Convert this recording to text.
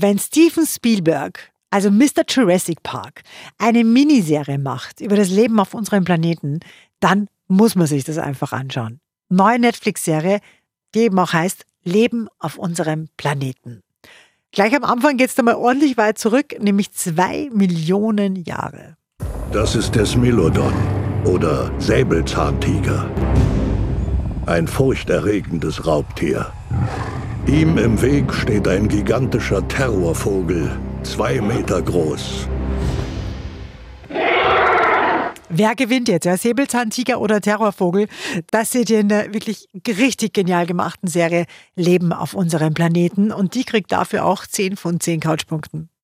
wenn Steven Spielberg, also Mr. Jurassic Park, eine Miniserie macht über das Leben auf unserem Planeten, dann muss man sich das einfach anschauen. Neue Netflix-Serie, die eben auch heißt Leben auf unserem Planeten. Gleich am Anfang geht es da mal ordentlich weit zurück, nämlich zwei Millionen Jahre. Das ist der Smilodon oder Säbelzahntiger. Ein furchterregendes Raubtier. Ihm im Weg steht ein gigantischer Terrorvogel, zwei Meter groß. Wer gewinnt jetzt? Ja, Säbelzahntiger oder Terrorvogel? Das seht ihr in der wirklich richtig genial gemachten Serie Leben auf unserem Planeten. Und die kriegt dafür auch 10 von 10 Couchpunkten.